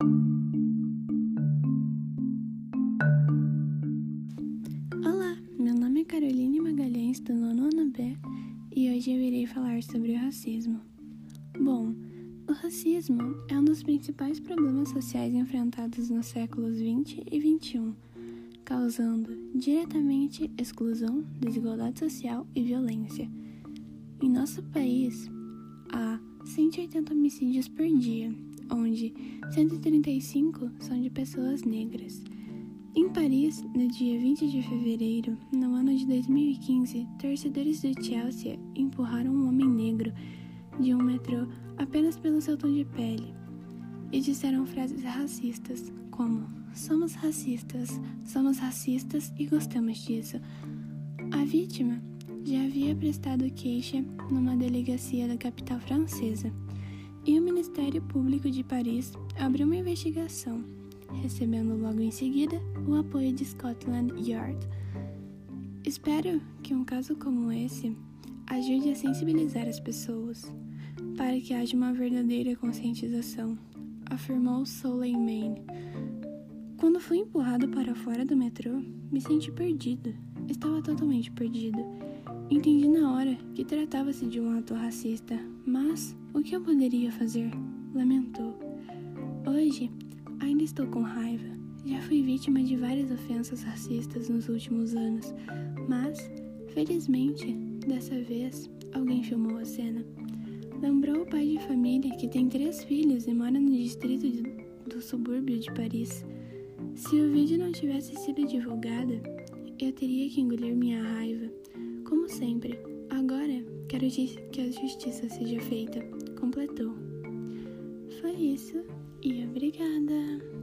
Olá, meu nome é Caroline Magalhães, do nono B, e hoje eu irei falar sobre o racismo. Bom, o racismo é um dos principais problemas sociais enfrentados nos séculos 20 e 21, causando diretamente exclusão, desigualdade social e violência. Em nosso país, há 180 homicídios por dia, onde 135 são de pessoas negras. Em Paris, no dia 20 de fevereiro, no ano de 2015, torcedores do Chelsea empurraram um homem negro de um metrô apenas pelo seu tom de pele e disseram frases racistas, como: Somos racistas, somos racistas e gostamos disso. A vítima já havia prestado queixa numa delegacia da capital francesa e o Ministério Público de Paris abriu uma investigação, recebendo logo em seguida o apoio de Scotland Yard. Espero que um caso como esse ajude a sensibilizar as pessoas para que haja uma verdadeira conscientização, afirmou Soleiman. Quando fui empurrado para fora do metrô, me senti perdido. Estava totalmente perdido. Entendi na hora que tratava-se de um ato racista, mas o que eu poderia fazer? Lamentou. Hoje, ainda estou com raiva. Já fui vítima de várias ofensas racistas nos últimos anos, mas, felizmente, dessa vez, alguém filmou a cena. Lembrou o pai de família que tem três filhos e mora no distrito de, do subúrbio de Paris. Se o vídeo não tivesse sido divulgado, eu teria que engolir minha raiva quero que a justiça seja feita, completou. Foi isso e obrigada!